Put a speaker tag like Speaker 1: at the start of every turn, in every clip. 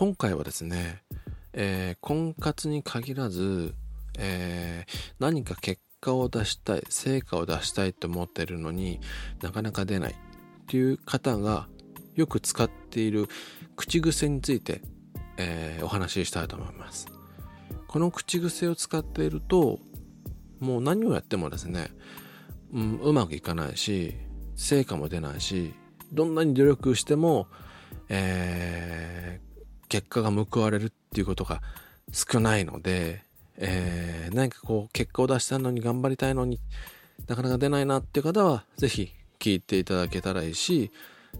Speaker 1: 今回はですね、えー、婚活に限らず、えー、何か結果を出したい成果を出したいと思ってるのになかなか出ないっていう方がよく使っている口癖について、えー、お話ししたいと思います。この口癖を使っているともう何をやってもですね、うん、うまくいかないし成果も出ないしどんなに努力しても、えー、結果が報われるっていうことが少ないので、えー、何かこう結果を出したのに頑張りたいのになかなか出ないなっていう方は是非聞いていただけたらいいし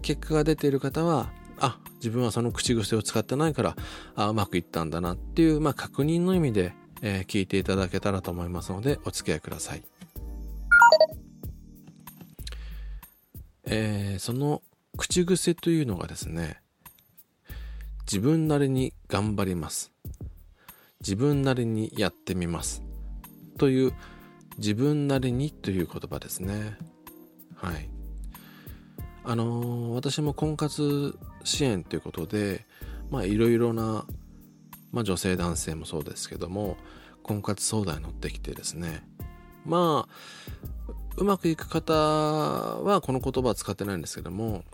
Speaker 1: 結果が出ている方はあ自分はその口癖を使ってないからあうまくいったんだなっていう、まあ、確認の意味で、えー、聞いていただけたらと思いますのでお付き合いください。えー、その口癖というのがですね自分なりに頑張ります。自分なりにやってみます。という自分なりにという言葉ですね。はい。あのー、私も婚活支援ということでまあいろいろな、まあ、女性男性もそうですけども婚活相談に乗ってきてですね。まあうまくいく方はこの言葉は使ってないんですけども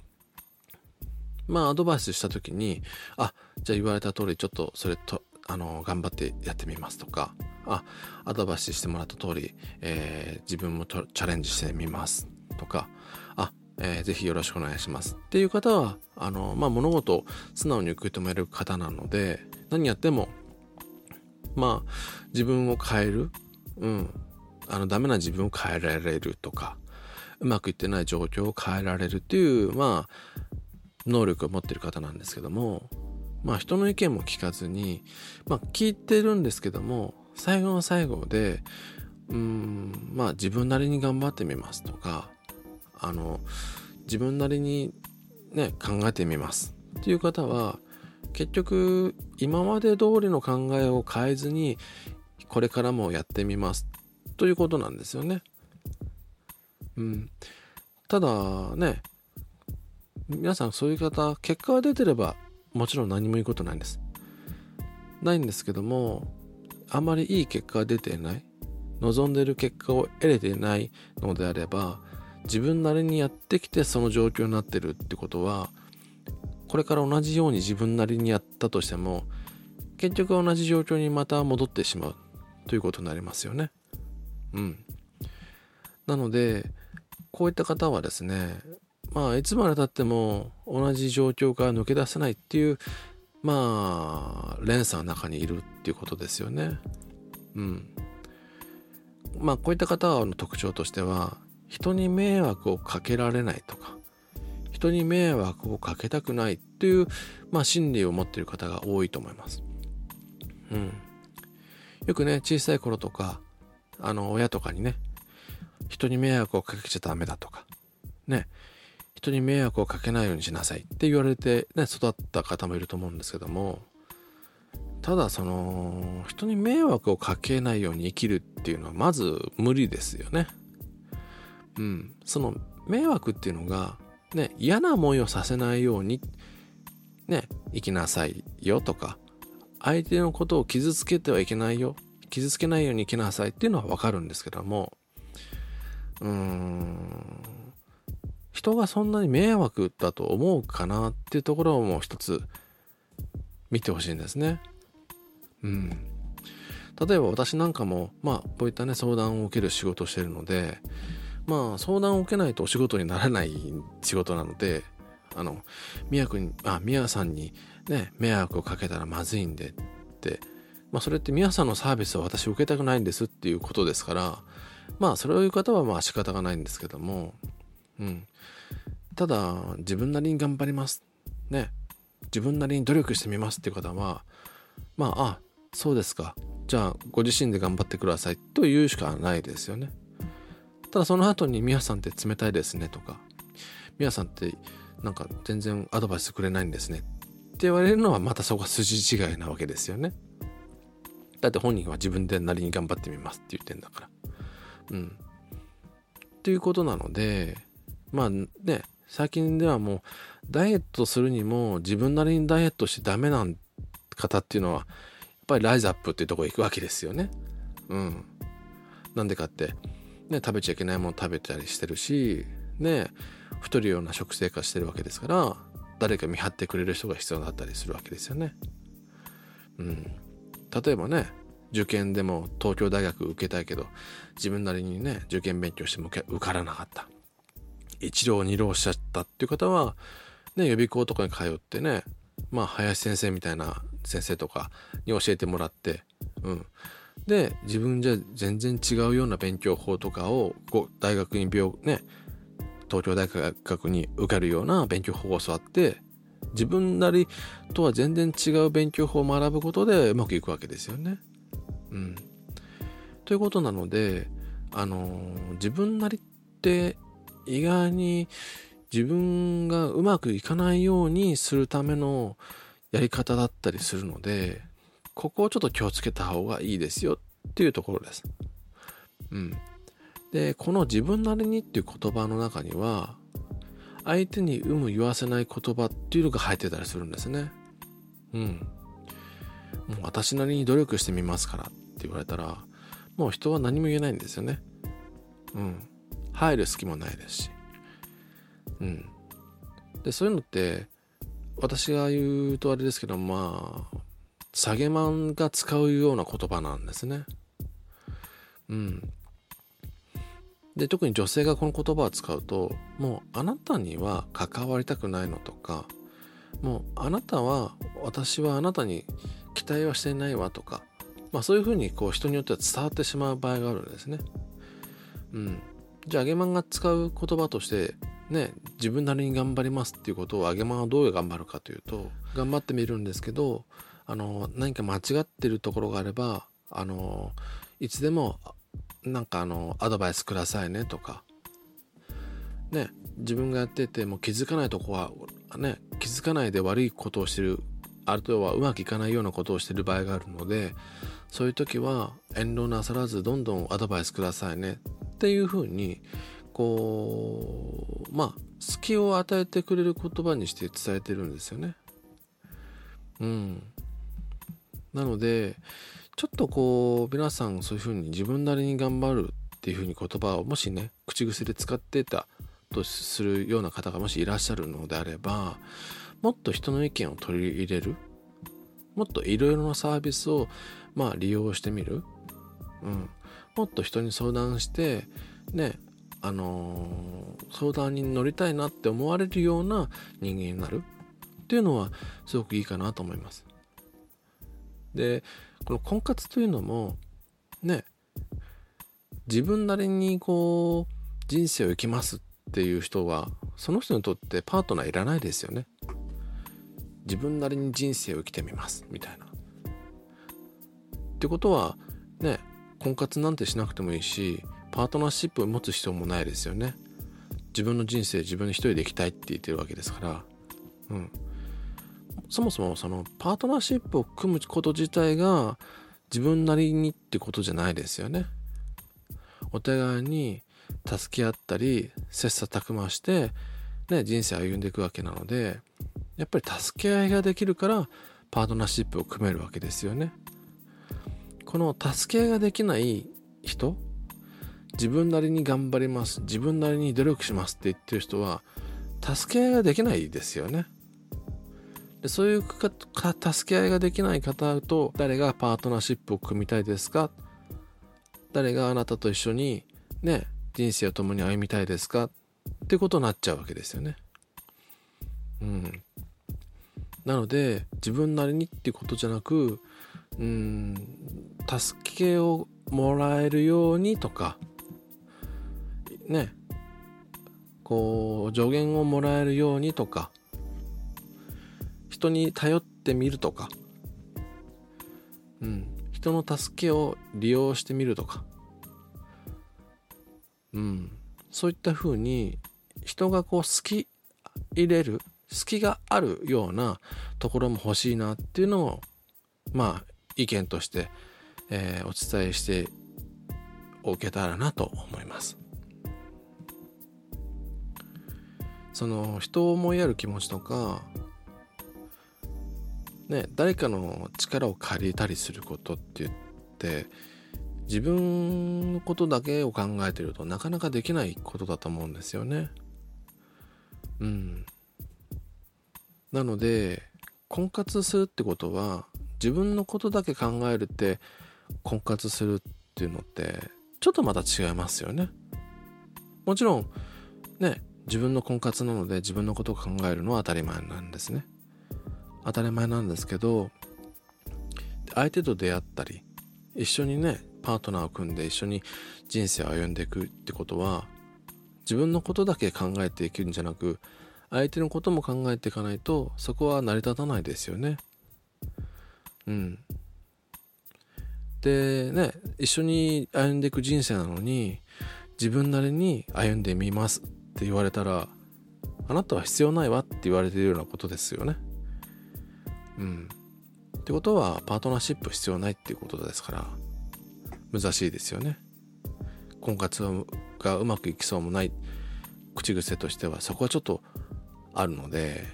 Speaker 1: まあアドバイスした時にあじゃあ言われた通りちょっとそれとあの頑張ってやってみますとかあアドバイスしてもらった通り、えー、自分もチャレンジしてみますとかあ、えー、ぜひよろしくお願いします。っていう方はあの、まあ、物事を素直に受け止める方なので何やってもまあ自分を変えるうんあのダメな自分を変えられるとかうまくいってない状況を変えられるっていうまあ能力を持ってる方なんですけどもまあ人の意見も聞かずにまあ聞いてるんですけども最後の最後でうんまあ自分なりに頑張ってみますとかあの自分なりにね考えてみますっていう方は結局今まで通りの考えを変えずにこれからもやってみますということなんですよね。うん、ただね皆さんそういう方結果が出てればもちろん何も言うことないんです。ないんですけどもあまりいい結果が出ていない望んでいる結果を得れていないのであれば自分なりにやってきてその状況になってるってことはこれから同じように自分なりにやったとしても結局同じ状況にまた戻ってしまうということになりますよね。うん。なのでこういった方はですねまあいつまでたっても同じ状況から抜け出せないっていうまあ連鎖の中にいるっていうことですよね。うん。まあこういった方の特徴としては人に迷惑をかけられないとか人に迷惑をかけたくないっていう、まあ、心理を持っている方が多いと思います。うん。よくね小さい頃とかあの親とかにね人に迷惑をかけちゃダメだとかね人に迷惑をかけないようにしなさいって言われて、ね、育った方もいると思うんですけどもただその人に迷惑をかけないように生きるっていうのはまず無理ですよね。うん、その迷惑っていうのがね嫌な思いをさせないようにね生きなさいよとか相手のことを傷つけてはいけないよ傷つけないように生きなさいっていうのはわかるんですけどもうーん人がそんなに迷惑だと思うかなっていうところをもう一つ見てほしいんですね。うん。例えば私なんかも、まあ、こういったね、相談を受ける仕事をしてるので、まあ、相談を受けないとお仕事にならない仕事なので、あの、宮君に、あ、宮さんにね、迷惑をかけたらまずいんでって、まあ、それって宮さんのサービスを私受けたくないんですっていうことですから、まあ、それを言う方はまあ仕方がないんですけども、うん。ただ、自分なりに頑張ります。ね。自分なりに努力してみますっていう方は、まあ、あ、そうですか。じゃあ、ご自身で頑張ってくださいと言うしかないですよね。ただその後に、みやさんって冷たいですねとか、みやさんってなんか全然アドバイスくれないんですねって言われるのはまたそこが筋違いなわけですよね。だって本人は自分でなりに頑張ってみますって言ってんだから。うん。っていうことなので、まあね、最近ではもう、ダイエットするにも自分なりにダイエットしてダメな方っていうのはやっぱりライズアップっていうところ行くわけですよね。うん。なんでかって、ね、食べちゃいけないもの食べたりしてるし、ね、太るような食生活してるわけですから、誰か見張ってくれる人が必要だったりするわけですよね。うん。例えばね、受験でも東京大学受けたいけど、自分なりにね、受験勉強しても受からなかった。一浪二浪しちゃったっていう方は、ね、予備校とかに通ってね、まあ、林先生みたいな先生とかに教えてもらって、うん。で、自分じゃ全然違うような勉強法とかを、こう、大学に病、ね、東京大学に受かるような勉強法を教わって、自分なりとは全然違う勉強法を学ぶことでうまくいくわけですよね。うん。ということなので、あのー、自分なりって意外に自分がうまくいかないようにするためのやり方だったりするので、ここをちょっと気をつけた方がいいですよっていうところです。うん。で、この自分なりにっていう言葉の中には、相手に有無言わせない言葉っていうのが入ってたりするんですね。うん。もう私なりに努力してみますからって言われたら、もう人は何も言えないんですよね。うん。入る隙もないですし。うん。で、そういうのって、私が言うとあれですけど、まあ、下げマンが使うような言葉なんですね。うん。で、特に女性がこの言葉を使うと、もうあなたには関わりたくないのとか、もうあなたは、私はあなたに期待はしていないわとか、まあそういうふうにこう人によっては伝わってしまう場合があるんですね。うん。じゃあ、あげまんが使う言葉として、ね、自分なりに頑張りますっていうことをあげまんはどう頑張るかというと、頑張ってみるんですけど、あの、何か間違ってるところがあれば、あの、いつでも、なんかあの、アドバイスくださいねとか、ね、自分がやってても気づかないとこは、ね、気づかないで悪いことをしてる、あるとはうまくいかないようなことをしてる場合があるので、そういう時は遠慮なさらずどんどんアドバイスくださいね。っていうふうにこうまあ隙を与えてくれる言葉にして伝えてるんですよね。うん。なのでちょっとこう皆さんそういうふうに自分なりに頑張るっていうふうに言葉をもしね口癖で使ってたとするような方がもしいらっしゃるのであればもっと人の意見を取り入れるもっといろいろなサービスをまあ利用してみる、うん、もっと人に相談してねあのー、相談に乗りたいなって思われるような人間になるっていうのはすごくいいかなと思います。でこの婚活というのもね自分なりにこう人生を生きますっていう人はその人にとってパートナーいらないですよね。自分なりに人生を生きてみますみたいな。ってことはね婚活なんてしなくてもいいしパートナーシップを持つ必要もないですよね。自分の人生自分一人で生きたいって言ってるわけですから。うん。そもそもそのパートナーシップを組むこと自体が自分なりにってことじゃないですよね。お互いに助け合ったり切磋琢磨して、ね、人生歩んでいくわけなのでやっぱり助け合いができるからパートナーシップを組めるわけですよね。この助け合いができない人自分なりに頑張ります自分なりに努力しますって言ってる人は助け合いができないですよね。でそういうか助け合いができない方と誰がパートナーシップを組みたいですか？誰があなたと一緒にね人生を共に歩みたいですか？ってことになっちゃうわけですよね。うん。なので自分なりにっていうことじゃなくうん助けをもらえるようにとかねこう助言をもらえるようにとか人に頼ってみるとかうん人の助けを利用してみるとかうんそういったふうに人がこう好き入れる隙があるようなところも欲しいなっていうのをまあ意見として、えー、お伝えしておけたらなと思います。その人を思いやる気持ちとかね誰かの力を借りたりすることって言って自分のことだけを考えてるとなかなかできないことだと思うんですよね。うん。なので婚活するってことは自分のことだけ考えるって婚活するっていうのってちょっとまた違いますよね。もちろんね自分の婚活なので自分のことを考えるのは当たり前なんですね。当たり前なんですけど相手と出会ったり一緒にねパートナーを組んで一緒に人生を歩んでいくってことは自分のことだけ考えていくんじゃなく相手のことも考えていかないとそこは成り立たないですよね。うん。でね一緒に歩んでいく人生なのに自分なりに歩んでみますって言われたらあなたは必要ないわって言われているようなことですよね。うん。ってことはパートナーシップ必要ないっていうことですから難しいですよね。婚活がうまくいきそうもない口癖としてはそこはちょっとあるので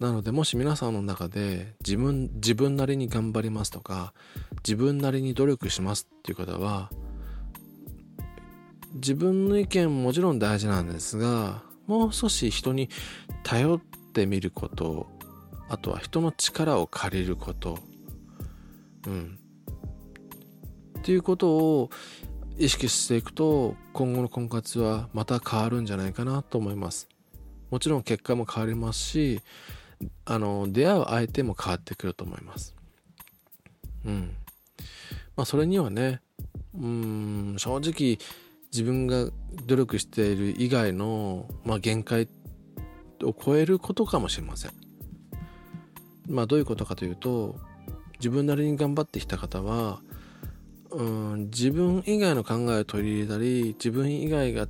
Speaker 1: なのでもし皆さんの中で自分自分なりに頑張りますとか自分なりに努力しますっていう方は自分の意見ももちろん大事なんですがもう少し人に頼ってみることあとは人の力を借りることうん。っていうことを意識していくと今後の婚活はまた変わるんじゃないかなと思います。もちろん結果も変わりますしあの出会う相手も変わってくると思います。うん。まあそれにはねうん正直自分が努力している以外の、まあ、限界を超えることかもしれません。まあどういうことかというと自分なりに頑張ってきた方はうん自分以外の考えを取り入れたり自分以外が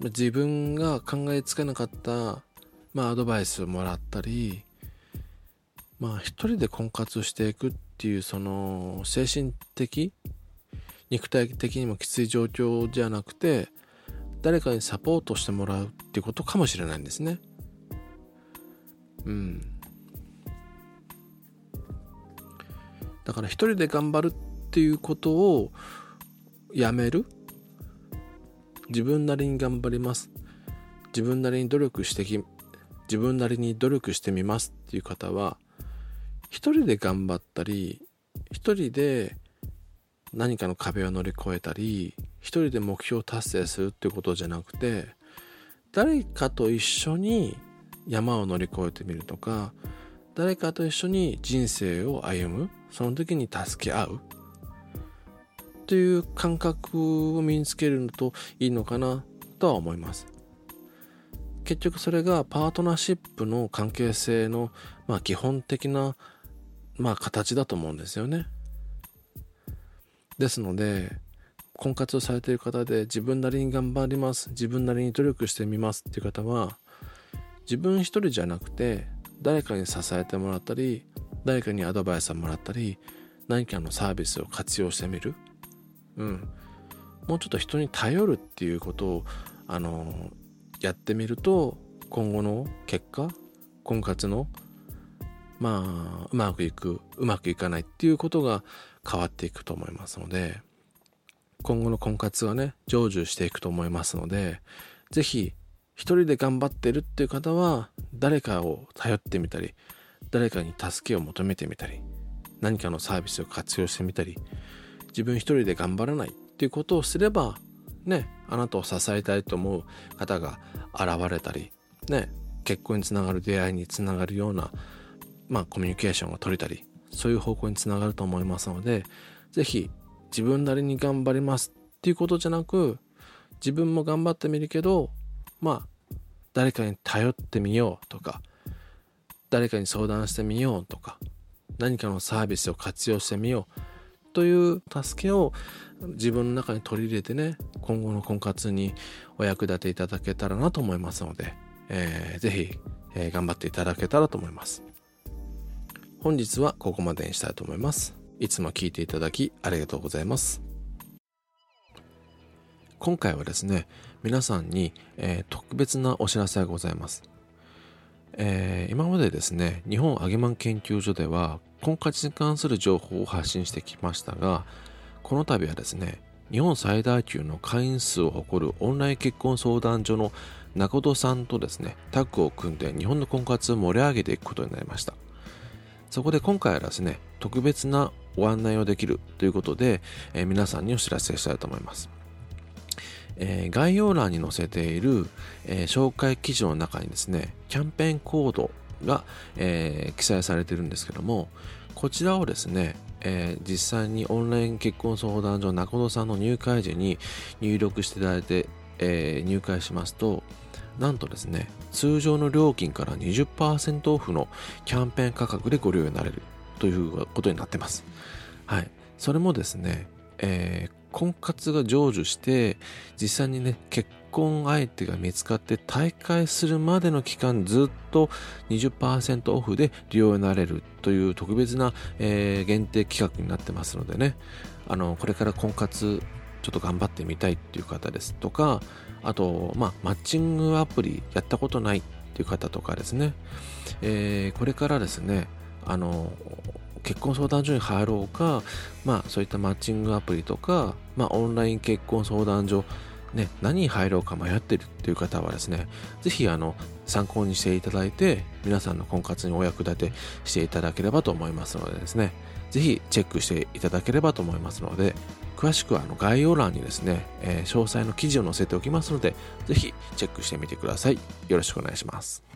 Speaker 1: 自分が考えつかなかった、まあ、アドバイスをもらったりまあ一人で婚活をしていくっていうその精神的肉体的にもきつい状況じゃなくて誰かにサポートしてもらうっていうことかもしれないんですね。うん。だから一人で頑張るっていうことをやめる自分なりに頑張ります自分なりに努力してき自分なりに努力してみますっていう方は一人で頑張ったり一人で何かの壁を乗り越えたり一人で目標達成するっていうことじゃなくて誰かと一緒に山を乗り越えてみるとか誰かと一緒に人生を歩むその時に助け合う。っていう感覚を身につけるといいのかなとは思います。結局それがパートナーシップの関係性の、まあ、基本的な、まあ、形だと思うんですよね。ですので婚活をされている方で自分なりに頑張ります自分なりに努力してみますっていう方は自分一人じゃなくて誰かに支えてもらったり誰かにアドバイスをもらったり何かのサービスを活用してみる。うん、もうちょっと人に頼るっていうことをあのやってみると今後の結果婚活のまあうまくいくうまくいかないっていうことが変わっていくと思いますので今後の婚活はね成就していくと思いますので是非一人で頑張ってるっていう方は誰かを頼ってみたり誰かに助けを求めてみたり何かのサービスを活用してみたり自分一人で頑張らないっていうことをすればねあなたを支えたいと思う方が現れたりね結婚につながる出会いにつながるようなまあコミュニケーションを取れたりそういう方向につながると思いますので是非自分なりに頑張りますっていうことじゃなく自分も頑張ってみるけどまあ誰かに頼ってみようとか誰かに相談してみようとか何かのサービスを活用してみようという助けを自分の中に取り入れてね今後の婚活にお役立ていただけたらなと思いますので、えー、ぜひ、えー、頑張っていただけたらと思います。本日はここまでにしたいと思います。いつも聞いていただきありがとうございます。今回はですね皆さんに、えー、特別なお知らせがございます。えー、今までですね、日本アゲマン研究所では婚活に関する情報を発信してきましたが、この度はですね、日本最大級の会員数を誇るオンライン結婚相談所の中戸さんとですね、タッグを組んで日本の婚活を盛り上げていくことになりました。そこで今回はですね、特別なご案内をできるということで、えー、皆さんにお知らせしたいと思います。えー、概要欄に載せている、えー、紹介記事の中にですね、キャンペーンコードが、え、記載されてるんですけども、こちらをですね、えー、実際にオンライン結婚相談所中野さんの入会時に入力していただいて、えー、入会しますと、なんとですね、通常の料金から20%オフのキャンペーン価格でご利用になれるということになってます。はい。それもですね、えー、婚活が成就して実際にね結婚相手が見つかって大会するまでの期間ずっと20%オフで利用になれるという特別な、えー、限定企画になってますのでね。あのこれから婚活ちょっと頑張ってみたいっていう方ですとかあと、まあ、マッチングアプリやったことないっていう方とかですね、えー、これからですねあの結婚相談所に入ろうか、まあ、そういったマッチングアプリとか、まあ、オンライン結婚相談所、ね、何に入ろうか迷ってるっていう方はですね、ぜひあの参考にしていただいて、皆さんの婚活にお役立てしていただければと思いますのでですね、ぜひチェックしていただければと思いますので、詳しくはあの概要欄にですね、えー、詳細の記事を載せておきますので、ぜひチェックしてみてください。よろしくお願いします。